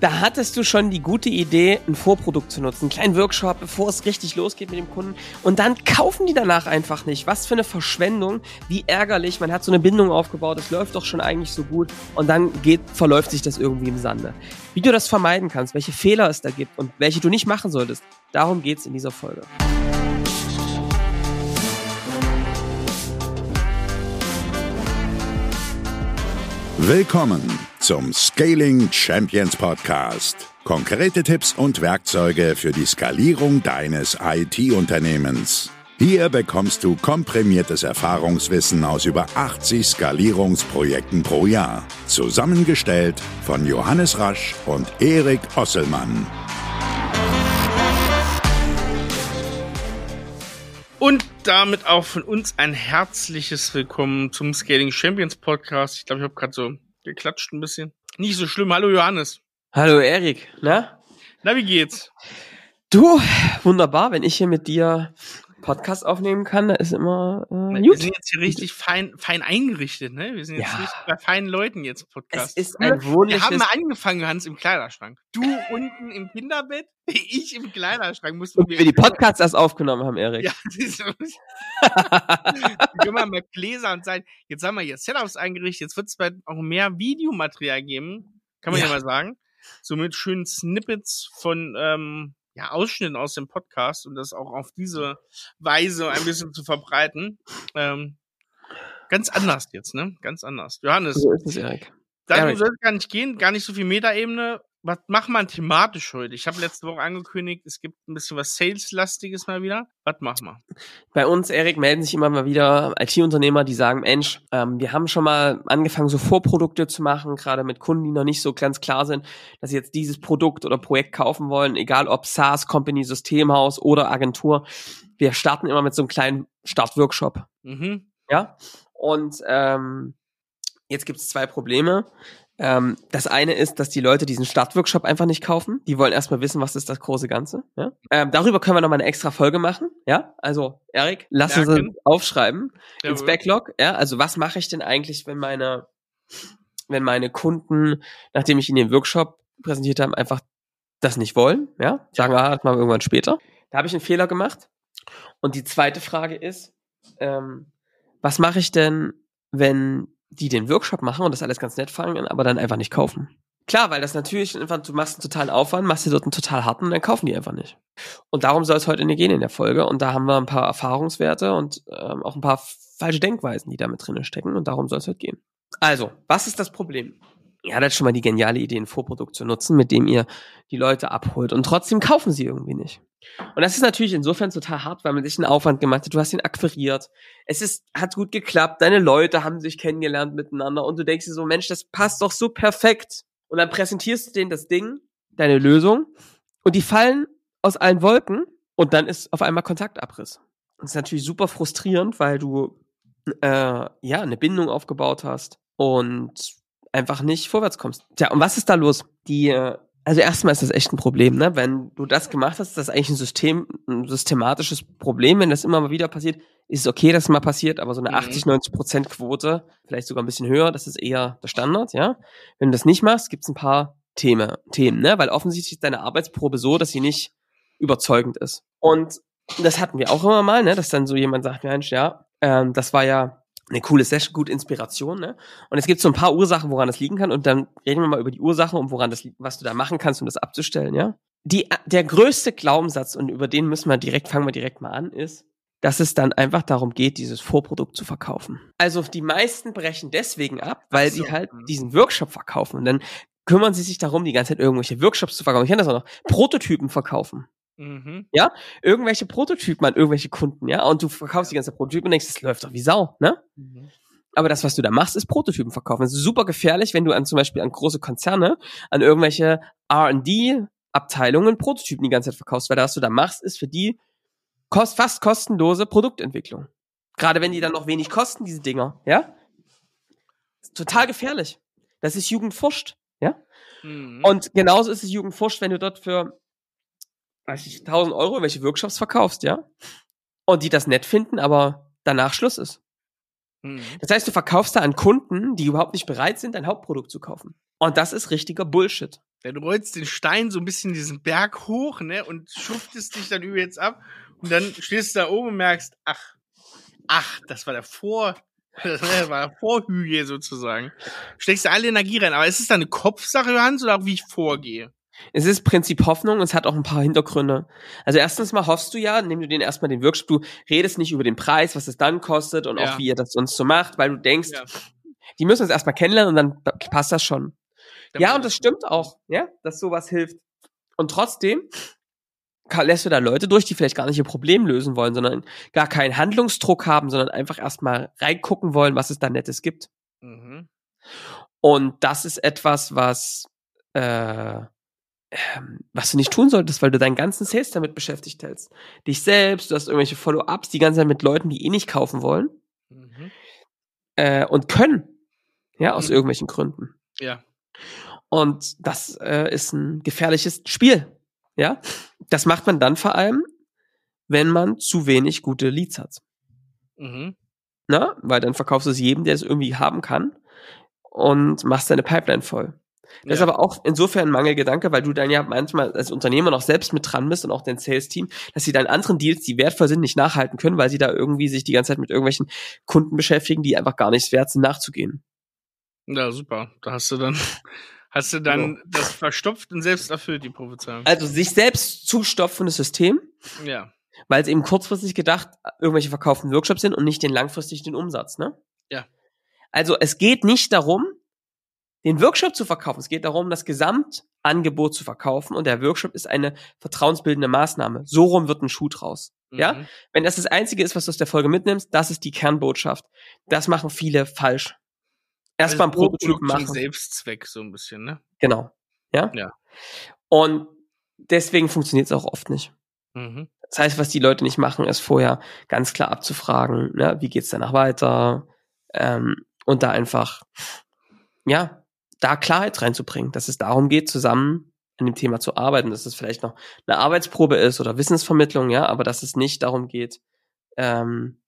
da hattest du schon die gute Idee, ein Vorprodukt zu nutzen, einen kleinen Workshop, bevor es richtig losgeht mit dem Kunden. Und dann kaufen die danach einfach nicht. Was für eine Verschwendung, wie ärgerlich. Man hat so eine Bindung aufgebaut, es läuft doch schon eigentlich so gut. Und dann geht, verläuft sich das irgendwie im Sande. Wie du das vermeiden kannst, welche Fehler es da gibt und welche du nicht machen solltest, darum geht's in dieser Folge. Willkommen zum Scaling Champions Podcast. Konkrete Tipps und Werkzeuge für die Skalierung deines IT-Unternehmens. Hier bekommst du komprimiertes Erfahrungswissen aus über 80 Skalierungsprojekten pro Jahr. Zusammengestellt von Johannes Rasch und Erik Osselmann. Und damit auch von uns ein herzliches Willkommen zum Scaling Champions Podcast. Ich glaube, ich habe gerade so geklatscht ein bisschen. Nicht so schlimm. Hallo Johannes. Hallo Erik, na? Na, wie geht's? Du, wunderbar, wenn ich hier mit dir Podcast aufnehmen kann, da ist immer äh, Wir sind jetzt hier richtig fein, fein eingerichtet, ne? Wir sind jetzt Ja. richtig bei feinen Leuten jetzt Podcast. Es ist ein Wir haben mal angefangen, Johannes, im Kleiderschrank. Du unten im Kinderbett, ich im Kleiderschrank. Mussten Und wir die Podcasts erst aufgenommen haben, Erik. Ja, siehst du. Wir können mal mit Gläser und sein. Jetzt haben wir hier Setups eingerichtet. Jetzt wird es bald auch mehr Videomaterial geben. Kann man ja, Ja. mal sagen. So mit schönen Snippets von ähm, ja, Ausschnitten aus dem Podcast und das auch auf diese Weise ein bisschen zu verbreiten. Ähm, ganz anders jetzt, ne? Ganz anders. Johannes, so ist es, Erik. Erik. soll es gar nicht gehen, gar nicht so viel Metaebene. Was macht man thematisch heute? Ich habe letzte Woche angekündigt, es gibt ein bisschen was Sales-lastiges mal wieder. Was machen wir? Bei uns, Erik, melden sich immer mal wieder IT-Unternehmer, die sagen, Mensch, ähm, wir haben schon mal angefangen, so Vorprodukte zu machen, gerade mit Kunden, die noch nicht so ganz klar sind, dass sie jetzt dieses Produkt oder Projekt kaufen wollen, egal ob SaaS, Company, Systemhaus oder Agentur. Wir starten immer mit so einem kleinen Startworkshop. Mhm. Ja. Und ähm, jetzt gibt es zwei Probleme. Ähm, das eine ist, dass die Leute diesen Startworkshop einfach nicht kaufen. Die wollen erstmal wissen, was ist das große Ganze. Ja? Ähm, darüber können wir nochmal eine extra Folge machen. Ja, also Erik, lass uns aufschreiben ins Jawohl. Backlog. Ja, also was mache ich denn eigentlich, wenn meine, wenn meine Kunden, nachdem ich ihnen den Workshop präsentiert habe, einfach das nicht wollen? Ja, sagen, ah, das machen wir irgendwann später. Da habe ich einen Fehler gemacht. Und die zweite Frage ist, ähm, was mache ich denn, wenn die den Workshop machen und das alles ganz nett fangen, aber dann einfach nicht kaufen? Klar, weil das natürlich einfach, du machst einen totalen Aufwand, machst dir dort einen total harten und dann kaufen die einfach nicht. Und darum soll es heute in gehen in der Folge. Und da haben wir ein paar Erfahrungswerte und ähm, auch ein paar falsche Denkweisen, die da mit drinne stecken. Und darum soll es heute gehen. Also, was ist das Problem? Ihr hattet schon mal die geniale Idee, ein Vorprodukt zu nutzen, mit dem ihr die Leute abholt und trotzdem kaufen sie irgendwie nicht. Und das ist natürlich insofern total hart, weil man sich einen Aufwand gemacht hat. Du hast ihn akquiriert. Es ist, hat gut geklappt. Deine Leute haben sich kennengelernt miteinander und du denkst dir so, Mensch, das passt doch so perfekt. Und dann präsentierst du denen das Ding, deine Lösung und die fallen aus allen Wolken und dann ist auf einmal Kontaktabriss. Das ist natürlich super frustrierend, weil du äh, ja eine Bindung aufgebaut hast und einfach nicht vorwärts kommst. Tja, und was ist da los? Die, äh, also erstmal ist das echt ein Problem, ne? Wenn du das gemacht hast, ist das eigentlich ein System, ein systematisches Problem. Wenn das immer mal wieder passiert, ist es okay, dass es mal passiert, aber so eine Mhm. 80, 90 Prozent Quote, vielleicht sogar ein bisschen höher, das ist eher der Standard, ja? Wenn du das nicht machst, gibt es ein paar Themen, Themen, ne? Weil offensichtlich ist deine Arbeitsprobe so, dass sie nicht überzeugend ist. Und das hatten wir auch immer mal, ne? Dass dann so jemand sagt, Mensch, ja, ähm, das war ja eine coole Session, gut Inspiration, ne? Und es gibt so ein paar Ursachen, woran das liegen kann, und dann reden wir mal über die Ursachen und woran das liegt, was du da machen kannst, um das abzustellen, ja? Die, der größte Glaubenssatz, und über den müssen wir direkt, fangen wir direkt mal an, ist, dass es dann einfach darum geht, dieses Vorprodukt zu verkaufen. Also die meisten brechen deswegen ab, weil so, sie halt mhm. diesen Workshop verkaufen und dann kümmern sie sich darum, die ganze Zeit irgendwelche Workshops zu verkaufen. Ich kenne das auch noch. Prototypen verkaufen. Mhm. Irgendwelche Prototypen an irgendwelche Kunden, ja? Und du verkaufst die ganze Prototypen und denkst, das läuft doch wie Sau, ne? Mhm. Aber das, was du da machst, ist Prototypen verkaufen. Das ist super gefährlich, wenn du an zum Beispiel an große Konzerne, an irgendwelche R&D-Abteilungen Prototypen die ganze Zeit verkaufst, weil das, was du da machst, ist für die kost fast kostenlose Produktentwicklung. Gerade wenn die dann noch wenig kosten, diese Dinger, ja? Total gefährlich. Das ist Jugendforscht, ja? Mhm. Und genauso ist es Jugendforscht, wenn du dort für, weiß ich, 1000 Euro welche Workshops verkaufst, ja? Und die das nett finden, aber danach Schluss ist. Mhm. Das heißt, du verkaufst da an Kunden, die überhaupt nicht bereit sind, dein Hauptprodukt zu kaufen. Und das ist richtiger Bullshit. Ja, du rollst den Stein so ein bisschen diesen Berg hoch, ne, und schuftest dich dann über jetzt ab. Und dann stehst du da oben und merkst, ach, ach, das war der Vor, das war der Vorhügel sozusagen. Steckst du alle Energie rein. Aber ist es dann eine Kopfsache, Johannes, oder auch wie ich vorgehe? Es ist Prinzip Hoffnung und es hat auch ein paar Hintergründe. Also erstens mal hoffst du ja, indem du den erstmal den Workshop, du redest nicht über den Preis, was es dann kostet und Ja. auch wie ihr das sonst so macht, weil du denkst, Ja. die müssen uns erstmal kennenlernen und dann pa- passt das schon. Dann- Ja, und das stimmt auch, ja, dass sowas hilft. Und trotzdem lässt du da Leute durch, die vielleicht gar nicht ihr Problem lösen wollen, sondern gar keinen Handlungsdruck haben, sondern einfach erstmal reingucken wollen, was es da Nettes gibt. Mhm. Und das ist etwas, was, äh, was du nicht tun solltest, weil du deinen ganzen Sales damit beschäftigt hältst. Dich selbst, du hast irgendwelche Follow-ups die ganze Zeit mit Leuten, die eh nicht kaufen wollen Mhm. äh, und können. Ja, aus Mhm. irgendwelchen Gründen. Ja. Und das äh, ist ein gefährliches Spiel. Ja, das macht man dann vor allem, wenn man zu wenig gute Leads hat. Mhm. Na, weil dann verkaufst du es jedem, der es irgendwie haben kann und machst deine Pipeline voll. Das ist Ja. aber auch insofern ein Mangelgedanke, weil du dann ja manchmal als Unternehmer noch selbst mit dran bist und auch dein Sales-Team, dass sie deinen anderen Deals, die wertvoll sind, nicht nachhalten können, weil sie da irgendwie sich die ganze Zeit mit irgendwelchen Kunden beschäftigen, die einfach gar nichts wert sind, nachzugehen. Ja, super. Da hast du dann, hast du dann das verstopft und selbst erfüllt, die Prophezeiung. Also sich selbst zustopfendes System, Ja. weil es eben kurzfristig gedacht irgendwelche verkauften Workshops sind und nicht den langfristig den Umsatz, ne? Ja. Also es geht nicht darum, den Workshop zu verkaufen. Es geht darum, das Gesamtangebot zu verkaufen und der Workshop ist eine vertrauensbildende Maßnahme. So rum wird ein Schuh draus. Ja? Mhm. Wenn das das Einzige ist, was du aus der Folge mitnimmst, das ist die Kernbotschaft. Das machen viele falsch. Erstmal ein Also Prototyp zum machen. Selbstzweck so ein bisschen, ne? Genau. Ja? Ja. Und deswegen funktioniert es auch oft nicht. Mhm. Das heißt, was die Leute nicht machen, ist vorher ganz klar abzufragen, ne, wie geht's danach weiter, ähm, und da einfach, ja, da Klarheit reinzubringen, dass es darum geht, zusammen an dem Thema zu arbeiten, dass es vielleicht noch eine Arbeitsprobe ist oder Wissensvermittlung, ja, aber dass es nicht darum geht, ähm,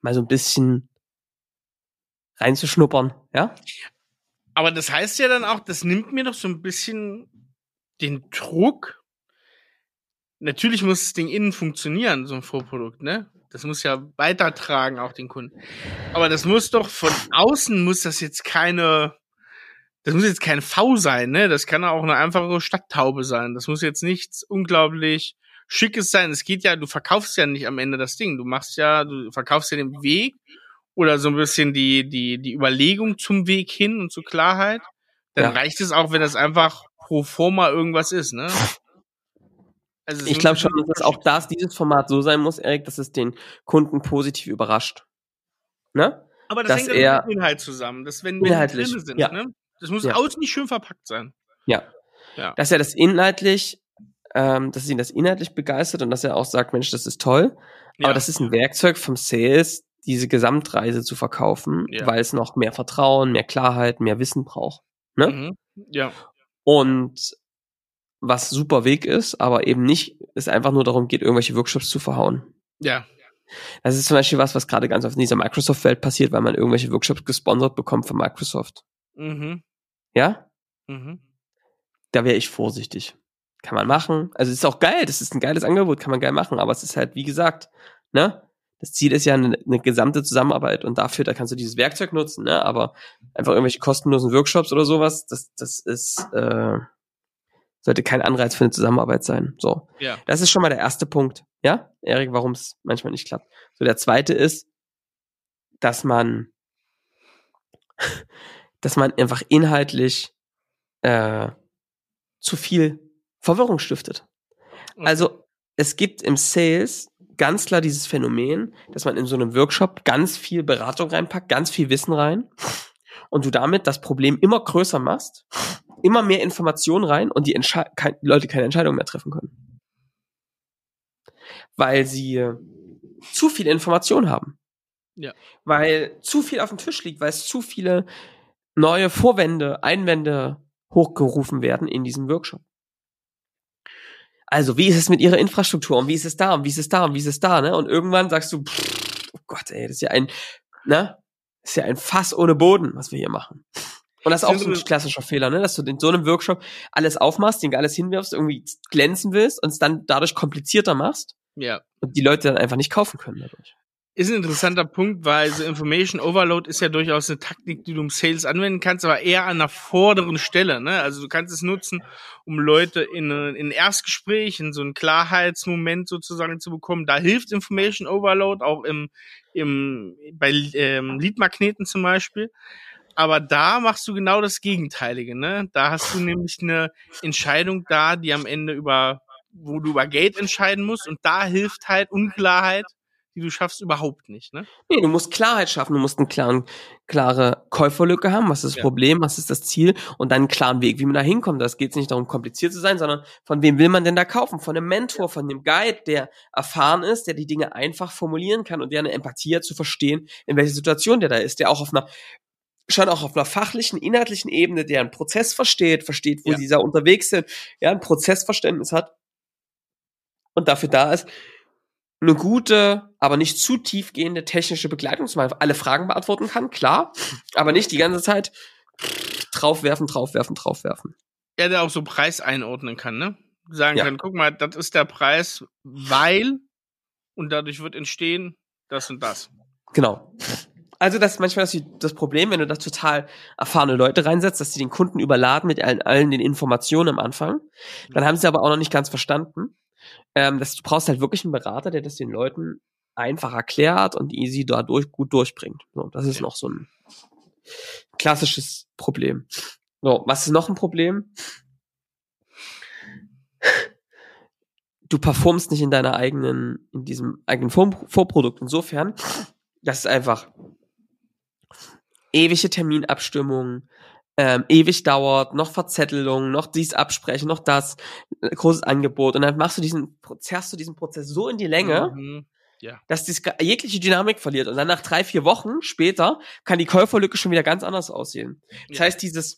mal so ein bisschen reinzuschnuppern, ja. Aber das heißt ja dann auch, das nimmt mir doch so ein bisschen den Druck. Natürlich muss das Ding innen funktionieren, so ein Vorprodukt, ne? Das muss ja weitertragen, auch den Kunden. Aber das muss doch von außen muss das jetzt keine, das muss jetzt kein V sein, ne? Das kann auch eine einfache Stadttaube sein. Das muss jetzt nichts unglaublich Schickes sein. Es geht ja, du verkaufst ja nicht am Ende das Ding. Du machst ja, du verkaufst ja den Weg oder so ein bisschen die, die, die Überlegung zum Weg hin und zur Klarheit. Dann Ja. reicht es auch, wenn das einfach pro forma irgendwas ist, ne? Also Ich glaube schon dass auch das, dieses Format so sein muss, Erik, dass es den Kunden positiv überrascht. Ne? Aber das dass hängt ja mit dem Inhalt zusammen. Das, wenn, Inhaltlich, drinne sind, ja. ne? Das muss Ja. außen nicht schön verpackt sein. Ja. Ja. Dass er das inhaltlich, ähm, dass ihn das inhaltlich begeistert und dass er auch sagt, Mensch, das ist toll. Ja. Aber das ist ein Werkzeug vom Sales, diese Gesamtreise zu verkaufen, Ja. weil es noch mehr Vertrauen, mehr Klarheit, mehr Wissen braucht. Ne? Mhm. Ja. Und was super Weg ist, aber eben nicht, es einfach nur darum geht, irgendwelche Workshops zu verhauen. Ja. Das ist zum Beispiel was, was gerade ganz oft in dieser Microsoft-Welt passiert, weil man irgendwelche Workshops gesponsert bekommt von Microsoft. Mhm. Ja? Mhm. Da wäre ich vorsichtig. Kann man machen. Also es ist auch geil, das ist ein geiles Angebot, kann man geil machen, aber es ist halt, wie gesagt, ne? Das Ziel ist ja eine, eine gesamte Zusammenarbeit und dafür, da kannst du dieses Werkzeug nutzen, ne? Aber einfach irgendwelche kostenlosen Workshops oder sowas, das, das ist, äh, sollte kein Anreiz für eine Zusammenarbeit sein. So. Ja. Das ist schon mal der erste Punkt. Ja, Erik, warum es manchmal nicht klappt. So, der zweite ist, dass man, dass man einfach inhaltlich äh, zu viel Verwirrung stiftet. Okay. Also es gibt im Sales ganz klar dieses Phänomen, dass man in so einem Workshop ganz viel Beratung reinpackt, ganz viel Wissen rein und du damit das Problem immer größer machst, immer mehr Informationen rein und die, Entsche kein, Leute keine Entscheidung mehr treffen können. Weil sie zu viel Information haben. Ja. Weil zu viel auf dem Tisch liegt, weil es zu viele neue Vorwände, Einwände hochgerufen werden in diesem Workshop. Also, wie ist es mit ihrer Infrastruktur und wie ist es da und wie ist es da und wie ist es da, ne? Und irgendwann sagst du, pff, oh Gott, ey, das ist ja ein, ne? ist ja ein Fass ohne Boden, was wir hier machen. Und das ist auch so ein klassischer Fehler, ne? dass du in so einem Workshop alles aufmachst, den alles hinwirfst, irgendwie glänzen willst und es dann dadurch komplizierter machst Ja. und die Leute dann einfach nicht kaufen können dadurch. Ist ein interessanter Punkt, weil so Information Overload ist ja durchaus eine Taktik, die du im Sales anwenden kannst, aber eher an einer vorderen Stelle. Ne? Also du kannst es nutzen, um Leute in, in Erstgespräch, in so einen Klarheitsmoment sozusagen zu bekommen. Da hilft Information Overload auch im, im bei ähm, Leadmagneten zum Beispiel. Aber da machst du genau das Gegenteilige. Ne? Da hast du nämlich eine Entscheidung da, die am Ende über, wo du über Geld entscheiden musst. Und da hilft halt Unklarheit die du schaffst, überhaupt nicht, ne? Nee, du musst Klarheit schaffen, du musst eine klaren, klare Käuferlücke haben, was ist das Ja. Problem, was ist das Ziel und dann einen klaren Weg, wie man da hinkommt. Das geht nicht darum, kompliziert zu sein, sondern von wem will man denn da kaufen? Von einem Mentor, von einem Guide, der erfahren ist, der die Dinge einfach formulieren kann und der eine Empathie hat zu verstehen, in welcher Situation der da ist, der auch auf einer schon auch auf einer fachlichen, inhaltlichen Ebene, der einen Prozess versteht, versteht, wo Ja. dieser unterwegs sind, ja, ein Prozessverständnis hat und dafür da ist, eine gute, aber nicht zu tiefgehende technische Begleitung, dass man alle Fragen beantworten kann, klar, aber nicht die ganze Zeit draufwerfen, draufwerfen, draufwerfen. Ja, der auch so Preis einordnen kann, ne? Sagen Ja. kann, guck mal, das ist der Preis, weil und dadurch wird entstehen das und das. Genau. Also das ist manchmal das, das Problem, wenn du da total erfahrene Leute reinsetzt, dass sie den Kunden überladen mit allen, allen den Informationen am Anfang. Dann haben sie aber auch noch nicht ganz verstanden. Ähm, dass du brauchst halt wirklich einen Berater, der das den Leuten einfach erklärt und easy dadurch gut durchbringt. So, das ist noch so ein klassisches Problem. So, was ist noch ein Problem? Du performst nicht in deiner eigenen, in diesem eigenen Vor Vorprodukt. Insofern, das ist einfach ewige Terminabstimmungen, ähm, ewig dauert, noch Verzettelung, noch dies absprechen, noch das, äh, großes Angebot. Und dann machst du diesen, zerrst du diesen Prozess so in die Länge, Mhm. dass die jegliche Dynamik verliert. Und dann nach drei, vier Wochen später kann die Käuferlücke schon wieder ganz anders aussehen. Das Ja. heißt, dieses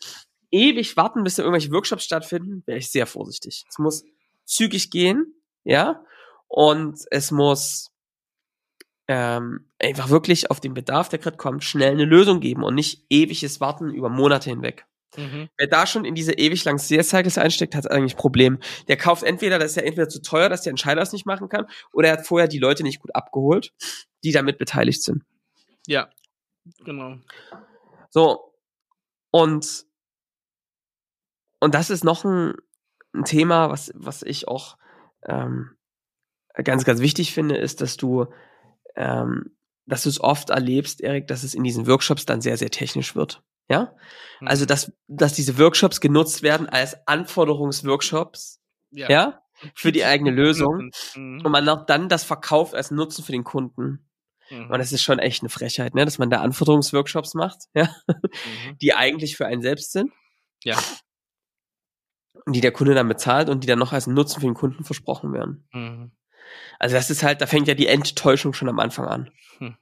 ewig warten, bis da irgendwelche Workshops stattfinden, wäre ich sehr vorsichtig. Es muss zügig gehen, ja, und es muss ähm, einfach wirklich auf den Bedarf, der gerade kommt, schnell eine Lösung geben und nicht ewiges Warten über Monate hinweg. Mhm. Wer da schon in diese ewig langen Sales Cycles einsteckt, hat eigentlich ein Problem. Der kauft entweder, das ist ja entweder zu teuer, dass der Entscheider es nicht machen kann, oder er hat vorher die Leute nicht gut abgeholt, die damit beteiligt sind. Ja, genau. So. Und, und das ist noch ein, ein Thema, was, was ich auch ähm, ganz, ganz wichtig finde, ist, dass du, ähm, dass du es oft erlebst, Erik, dass es in diesen Workshops dann sehr, sehr technisch wird. Ja? Mhm. Also, dass, dass diese Workshops genutzt werden als Anforderungsworkshops, ja, für die eigene Lösung. Mhm. und man auch dann das verkauft als Nutzen für den Kunden. Mhm. Und das ist schon echt eine Frechheit, ne, dass man da Anforderungsworkshops macht, ja, Mhm. die eigentlich für einen selbst sind. Ja. Und die der Kunde dann bezahlt und die dann noch als Nutzen für den Kunden versprochen werden. Also das ist halt, da fängt ja die Enttäuschung schon am Anfang an. Hm.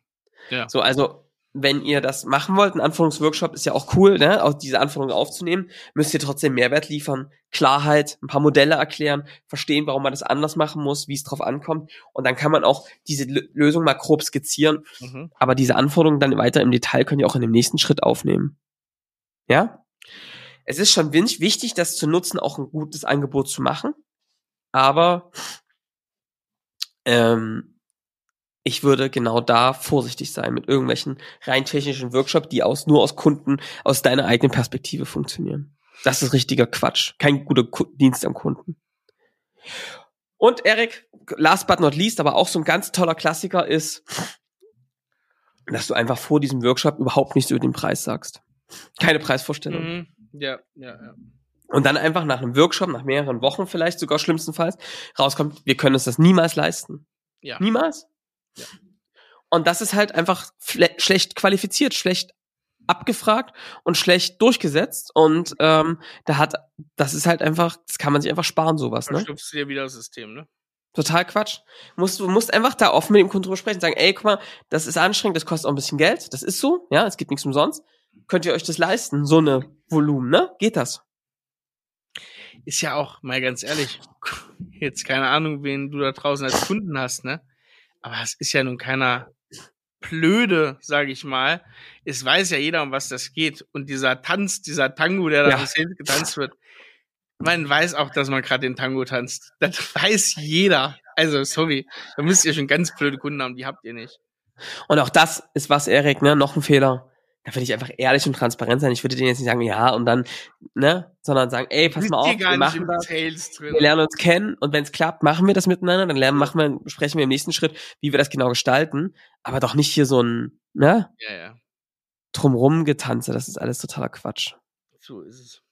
Ja. So, also wenn ihr das machen wollt, ein Anforderungsworkshop ist ja auch cool, ne, auch diese Anforderungen aufzunehmen, müsst ihr trotzdem Mehrwert liefern, Klarheit, ein paar Modelle erklären, verstehen, warum man das anders machen muss, wie es drauf ankommt. Und dann kann man auch diese Lö- Lösung mal grob skizzieren, Mhm. aber diese Anforderungen dann weiter im Detail könnt ihr auch in dem nächsten Schritt aufnehmen. Ja? Es ist schon wichtig, das zu nutzen, auch ein gutes Angebot zu machen. Aber ähm, ich würde genau da vorsichtig sein mit irgendwelchen rein technischen Workshops, die aus nur aus Kunden, aus deiner eigenen Perspektive funktionieren. Das ist richtiger Quatsch. Kein guter Dienst am Kunden. Und Erik, last but not least, aber auch so ein ganz toller Klassiker ist, dass du einfach vor diesem Workshop überhaupt nichts über den Preis sagst. Keine Preisvorstellung. Mhm. Ja, ja, ja. Und dann einfach nach einem Workshop, nach mehreren Wochen vielleicht sogar schlimmstenfalls, rauskommt, wir können uns das niemals leisten. Ja. Niemals. Ja. Und das ist halt einfach schlecht qualifiziert, schlecht abgefragt und schlecht durchgesetzt. Und ähm, da hat, das ist halt einfach, das kann man sich einfach sparen, sowas, Da ne? du dir wieder das System, ne? Total Quatsch. Musst, du musst einfach da offen mit dem Kunden drüber sprechen, sagen, ey, guck mal, das ist anstrengend, das kostet auch ein bisschen Geld, das ist so, ja, es gibt nichts umsonst. Könnt ihr euch das leisten, so eine Volumen, ne? Geht das? Ist ja auch, mal ganz ehrlich, jetzt keine Ahnung, wen du da draußen als Kunden hast, ne? Aber es ist ja nun keiner Blöde, sage ich mal, es weiß ja jeder, um was das geht. Und dieser Tanz, dieser Tango, der da Ja. getanzt wird, man weiß auch, dass man gerade den Tango tanzt. Das weiß jeder. Also, sorry, da müsst ihr schon ganz blöde Kunden haben, die habt ihr nicht. Und auch das ist was, Erik, ne, noch ein Fehler. Da würde ich einfach ehrlich und transparent sein. Ich würde denen jetzt nicht sagen, ja, und dann, ne, sondern sagen, ey, pass mal auf, wir machen das. Wir lernen uns kennen und wenn es klappt, machen wir das miteinander, dann lernen, machen wir, sprechen wir im nächsten Schritt, wie wir das genau gestalten. Aber doch nicht hier so ein, ne, Ja, ja, drumrum getanze. Das ist alles totaler Quatsch. so ist es.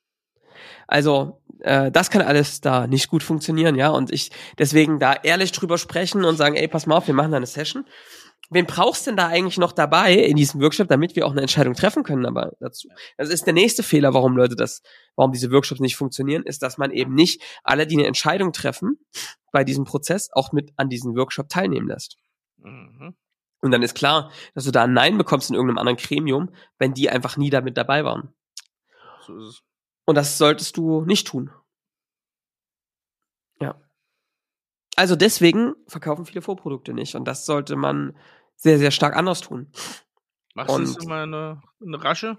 Also, äh, das kann alles da nicht gut funktionieren, ja. Und ich deswegen da ehrlich drüber sprechen und sagen, ey, pass mal auf, wir machen da eine Session. Wen brauchst denn da eigentlich noch dabei in diesem Workshop, damit wir auch eine Entscheidung treffen können aber dazu? Das ist der nächste Fehler, warum Leute das, warum diese Workshops nicht funktionieren, ist, dass man eben nicht alle, die eine Entscheidung treffen, bei diesem Prozess auch mit an diesem Workshop teilnehmen lässt. Mhm. Und dann ist klar, dass du da ein Nein bekommst in irgendeinem anderen Gremium, wenn die einfach nie damit dabei waren. So ist es. Und das solltest du nicht tun. Ja. Also deswegen verkaufen viele Vorprodukte nicht. Und das sollte man sehr, sehr stark anders tun. Machst du Und- jetzt immer eine, eine Rasche?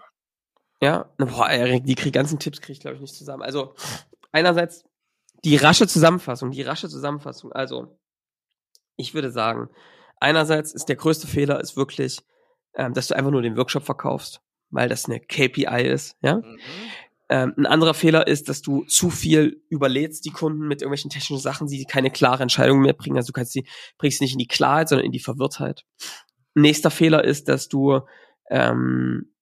Ja. Na, Boah, Erik, die krieg, ganzen Tipps kriege ich, glaube ich, nicht zusammen. Also, einerseits die rasche Zusammenfassung, die rasche Zusammenfassung. Also, ich würde sagen, einerseits ist der größte Fehler ist wirklich, ähm, dass du einfach nur den Workshop verkaufst, weil das eine KPI ist, ja. Mhm. Ähm, ein anderer Fehler ist, dass du zu viel überlädst die Kunden mit irgendwelchen technischen Sachen, die keine klare Entscheidung mehr bringen. Also du kannst sie, bringst sie nicht in die Klarheit, sondern in die Verwirrtheit. Nächster Fehler ist, dass du, ähm,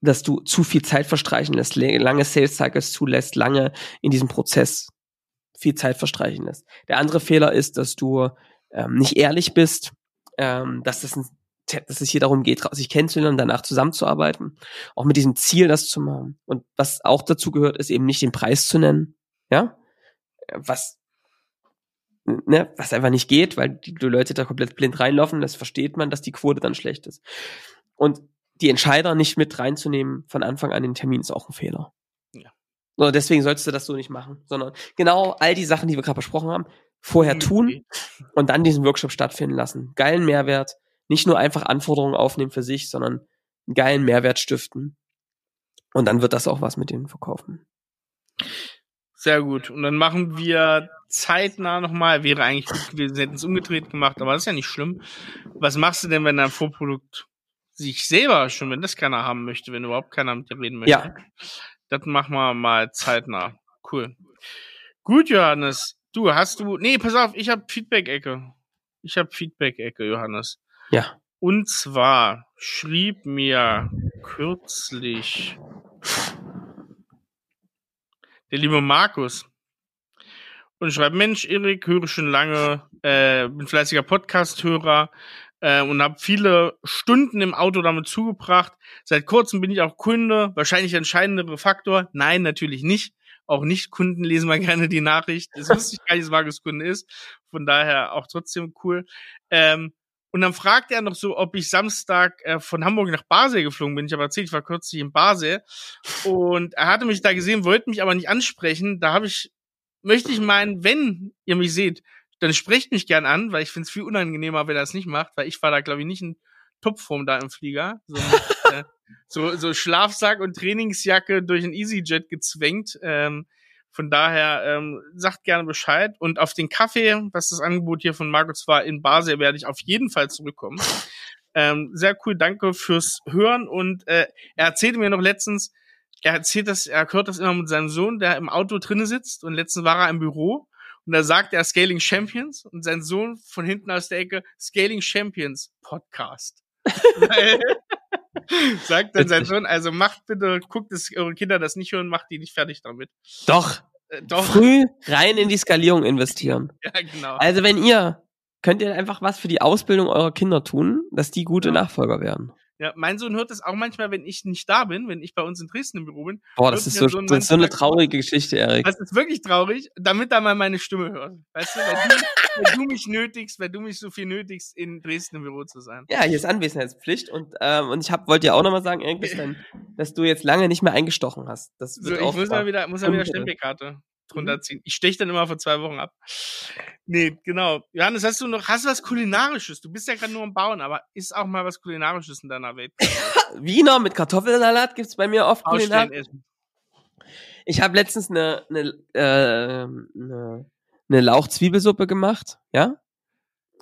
dass du zu viel Zeit verstreichen lässt, lange Sales Cycles zulässt, lange in diesem Prozess viel Zeit verstreichen lässt. Der andere Fehler ist, dass du ähm, nicht ehrlich bist, ähm, dass das ein, dass es hier darum geht, sich kennenzulernen, danach zusammenzuarbeiten auch mit diesem Ziel, das zu machen. Und was auch dazu gehört, ist eben nicht den Preis zu nennen, ja, was, ne, was einfach nicht geht, weil die, Leute da komplett blind reinlaufen, das versteht man, dass die Quote dann schlecht ist. Und die Entscheider nicht mit reinzunehmen von Anfang an in den Termin ist auch ein Fehler. Ja. So, deswegen solltest du das so nicht machen, sondern genau all die Sachen, die wir gerade besprochen haben, vorher Mhm. tun und dann diesen Workshop stattfinden lassen. Geilen Mehrwert, nicht nur einfach Anforderungen aufnehmen für sich, sondern einen geilen Mehrwert stiften. Und dann wird das auch was mit denen verkaufen. Sehr gut. Und dann machen wir zeitnah nochmal. Wäre eigentlich gut gewesen, hätten es umgedreht gemacht, aber das ist ja nicht schlimm. Was machst du denn, wenn dein Vorprodukt sich selber schon, wenn das keiner haben möchte, wenn überhaupt keiner mit dir reden möchte? Ja. Das machen wir mal zeitnah. Cool. Gut, Johannes. Du, hast du. Nee, pass auf, ich habe Feedback-Ecke. Ich habe Feedback-Ecke, Johannes. Ja. Und zwar schrieb mir kürzlich der liebe Markus und schreibt, Mensch, Erik, höre schon lange, äh, bin fleißiger Podcast-Hörer äh, und habe viele Stunden im Auto damit zugebracht. Seit kurzem bin ich auch Kunde, wahrscheinlich entscheidendere Faktor. Nein, natürlich nicht. Auch Nicht-Kunden lesen mal gerne die Nachricht. Das wusste ich gar nicht, dass Markus Kunde ist. Von daher auch trotzdem cool. Ähm, und dann fragt er noch so, ob ich Samstag äh, von Hamburg nach Basel geflogen bin. Ich habe erzählt, ich war kürzlich in Basel. Und er hatte mich da gesehen, wollte mich aber nicht ansprechen. Da habe ich, möchte ich meinen, wenn ihr mich seht, dann sprecht mich gern an, weil ich finde es viel unangenehmer, wenn er das nicht macht, weil ich war da, glaube ich, nicht in Topform da im Flieger. So, äh, so, so Schlafsack und Trainingsjacke durch ein EasyJet gezwängt. Ähm, von daher ähm, sagt gerne Bescheid. Und auf den Kaffee, was das Angebot hier von Markus war, in Basel werde ich auf jeden Fall zurückkommen. Ähm, sehr cool, danke fürs Hören. Und äh, er erzählte mir noch letztens, er erzählt das, er hört das immer mit seinem Sohn, der im Auto drinne sitzt. Und letztens war er im Büro und da sagt er Scaling Champions und sein Sohn von hinten aus der Ecke Scaling Champions Podcast. sagt dann sein Sohn, also macht bitte, guckt, dass eure Kinder das nicht hören, macht die nicht fertig damit. Doch, Äh, doch, früh rein in die Skalierung investieren. ja, genau. Also wenn ihr, könnt ihr einfach was für die Ausbildung eurer Kinder tun, dass die gute Ja. Nachfolger werden. Ja, mein Sohn hört das auch manchmal, wenn ich nicht da bin, wenn ich bei uns in Dresden im Büro bin. Boah, das ist so, so das ist so eine traurige Geschichte, Erik. Das ist wirklich traurig, damit er mal meine Stimme hört. Weißt du, wenn du, wenn du mich nötigst, wenn du mich so viel nötigst, in Dresden im Büro zu sein. Ja, hier ist Anwesenheitspflicht und ähm, und ich hab, wollte dir auch nochmal sagen, Erik, dass, dass du jetzt lange nicht mehr eingestochen hast. Das So, ich auch muss mal wieder, muss mal wieder. Stempelkarte. Drunter Mhm. ziehen. Ich steche dann immer vor zwei Wochen ab. Nee, genau. Johannes, hast du noch, hast du was Kulinarisches? Du bist ja gerade nur am Bauen, aber ist auch mal was Kulinarisches in deiner Welt? Wiener mit Kartoffelsalat gibt's bei mir oft kulinar. Ausstellen, essen. Ich habe letztens eine, eine, äh, eine, eine Lauch-Zwiebelsuppe gemacht, ja.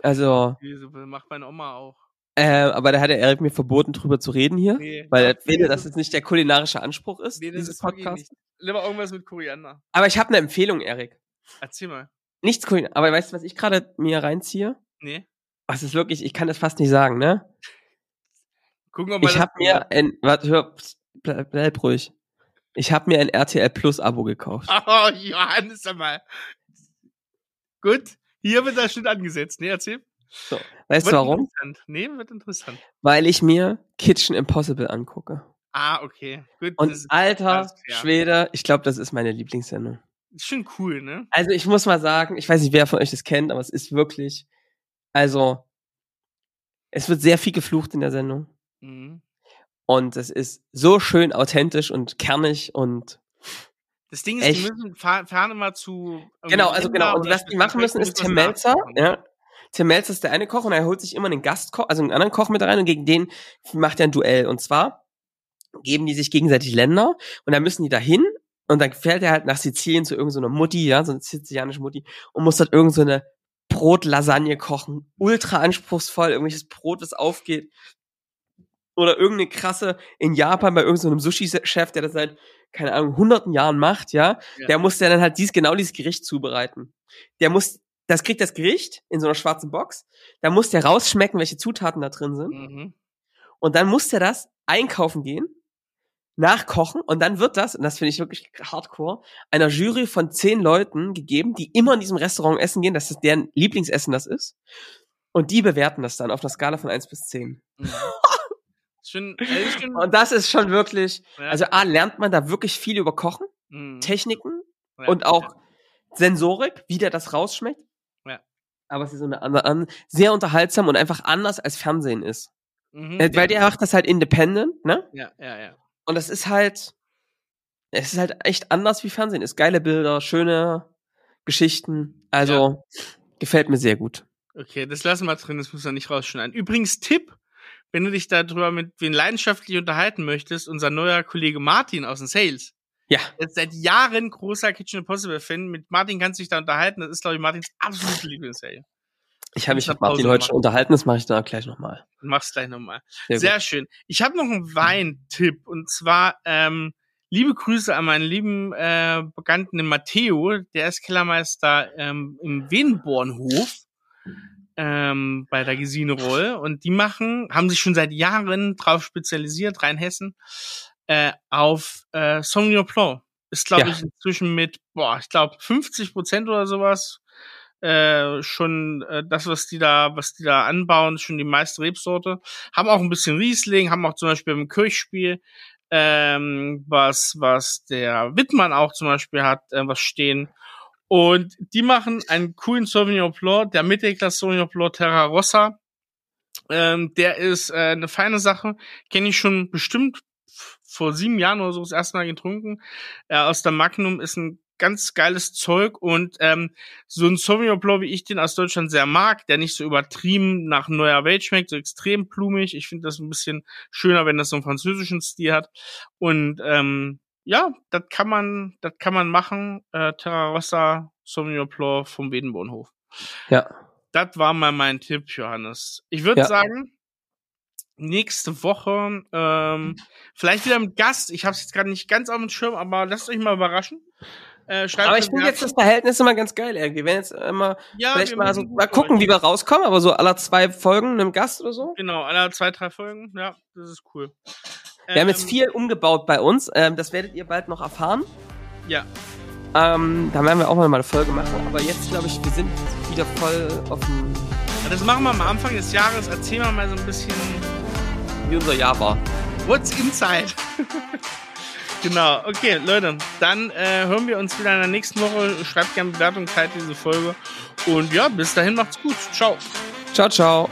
Also, Die Suppe macht meine Oma auch. Äh, aber da hat der Erik mir verboten, drüber zu reden hier, Nee, weil er findet, nee, dass es nicht der kulinarische Anspruch ist, Nee, das dieses Podcast. Lieber irgendwas mit Koriander. Aber ich habe eine Empfehlung, Erik. Erzähl mal. Nichts kulinarisches. Aber weißt du, was ich gerade mir reinziehe? Nee. Was ist wirklich, ich kann das fast nicht sagen, ne? Gucken, wir Ich das- habe mir ein, warte, hör, bleib, bleib ruhig. Ich habe mir ein RTL Plus Abo gekauft. Oh, Johannes, sag mal. Gut, hier wird der Schnitt angesetzt. Nee, erzähl. Weißt du warum? Nee, wird interessant. Weil ich mir Kitchen Impossible angucke. Ah, okay. Gut. Und alter. Schwede, ich glaube, das ist meine Lieblingssendung. Ist schon cool, ne? Also ich muss mal sagen, ich weiß nicht, wer von euch das kennt, aber es ist wirklich, also es wird sehr viel geflucht in der Sendung. Mhm. Und es ist so schön authentisch und kernig und Das Ding ist, Echt? die müssen fahr, fahren immer zu. genau, also genau. Und oder was die machen müssen, ist Tim Melzer. Ja. Tim Melzer ist der eine Koch und er holt sich immer einen Gastkoch, also einen anderen Koch mit rein und gegen den macht er ein Duell. Und zwar geben die sich gegenseitig Länder und dann müssen die dahin und dann fährt er halt nach Sizilien zu irgendeiner Mutti, ja, so eine sizilianische Mutti und muss dort irgend so Brotlasagne kochen. Ultra anspruchsvoll, irgendwelches Brot, das aufgeht. Oder irgendeine krasse in Japan bei irgendeinem Sushi-Chef, der das seit, keine Ahnung, hunderten Jahren macht, ja. Ja. Der muss ja dann halt dies, genau dieses Gericht zubereiten. Der muss, das kriegt das Gericht in so einer schwarzen Box. Da muss der rausschmecken, welche Zutaten da drin sind. Mhm. Und dann muss der das einkaufen gehen, nachkochen und dann wird das, und das finde ich wirklich hardcore, einer Jury von zehn Leuten gegeben, die immer in diesem Restaurant essen gehen, dass das deren Lieblingsessen das ist. Und die bewerten das dann auf einer Skala von 1 bis 10. Mhm. schon, also schon, Und das ist schon wirklich, ja. also A, lernt man da wirklich viel über Kochen, Mhm. Techniken Ja. und auch Sensorik, wie der das rausschmeckt. Ja. Aber es ist so eine andere, an, sehr unterhaltsam und einfach anders als Fernsehen ist. Mhm. Äh, Weil der macht das halt independent, ne? Ja, ja, ja. Und das ist halt, es ist halt echt anders wie Fernsehen ist. Geile Bilder, schöne Geschichten. Also, gefällt mir sehr gut. Okay, das lassen wir drin, das muss man nicht rausschneiden. Übrigens, Tipp, wenn du dich darüber mit wen leidenschaftlich unterhalten möchtest, unser neuer Kollege Martin aus dem Sales. Ja. Ist seit Jahren großer Kitchen Impossible Fan. Mit Martin kannst du dich da unterhalten. Das ist, glaube ich, Martins absolute Lieblingsserie. Ich habe mich mit Martin heute schon unterhalten, das mache ich dann gleich nochmal. Mach's gleich nochmal. Sehr, Sehr schön. Ich habe noch einen Weintipp und zwar ähm, liebe Grüße an meinen lieben äh, Bekannten Matteo, der ist Kellermeister ähm, im Wenbornhof ähm, bei der Gesine Roll und die machen, haben sich schon seit Jahren drauf spezialisiert, Rheinhessen, äh, auf äh, Sauvignon Blanc. Ist glaube Ja. ich inzwischen mit, boah, ich glaube 50 Prozent oder sowas äh, schon äh, das, was die da, was die da anbauen, ist schon die meiste Rebsorte. Haben auch ein bisschen Riesling, haben auch zum Beispiel im Kirchspiel ähm, was, was der Wittmann auch zum Beispiel hat, äh, was stehen. Und die machen einen coolen Sauvignon Blanc, der Mittelklasse Sauvignon Blanc Terra Rossa. Ähm, der ist äh, eine feine Sache. Kenne ich schon bestimmt vor sieben Jahren oder so das erste Mal getrunken. Äh, aus der Magnum ist ein ganz geiles Zeug und ähm, so ein Sauvignon Blanc, wie ich den aus Deutschland sehr mag, der nicht so übertrieben nach neuer Welt schmeckt, so extrem blumig. Ich finde das ein bisschen schöner, wenn das so einen französischen Stil hat. Und ähm, ja, das kann man, das kann man machen. Äh, Terra Rossa Sauvignon Blanc vom Wedenbornhof. Ja. Das war mal mein Tipp, Johannes. Ich würde Ja. sagen, nächste Woche ähm, vielleicht wieder mit Gast. Ich habe es jetzt gerade nicht ganz auf dem Schirm, aber lasst euch mal überraschen. Äh, Aber ich finde jetzt das Verhältnis immer ganz geil, irgendwie. Wenn jetzt immer, ja, vielleicht mal so, mal gucken, wie wir rauskommen, aber so aller zwei Folgen einem Gast oder so. Genau, alle zwei, drei Folgen. Ja, das ist cool. Wir haben jetzt Ähm, viel umgebaut bei uns. Ähm, das werdet ihr bald noch erfahren. Ja, Ähm, da werden wir auch mal eine Folge machen. Aber jetzt, glaube ich, wir sind wieder voll auf dem, das machen wir am Anfang des Jahres. Erzählen wir mal so ein bisschen wie unser Jahr war. What's Inside. genau, okay, Leute, dann äh, hören wir uns wieder in der nächsten Woche. Schreibt gerne Bewertung, teilt diese Folge. Und ja, bis dahin macht's gut. Ciao. Ciao, ciao.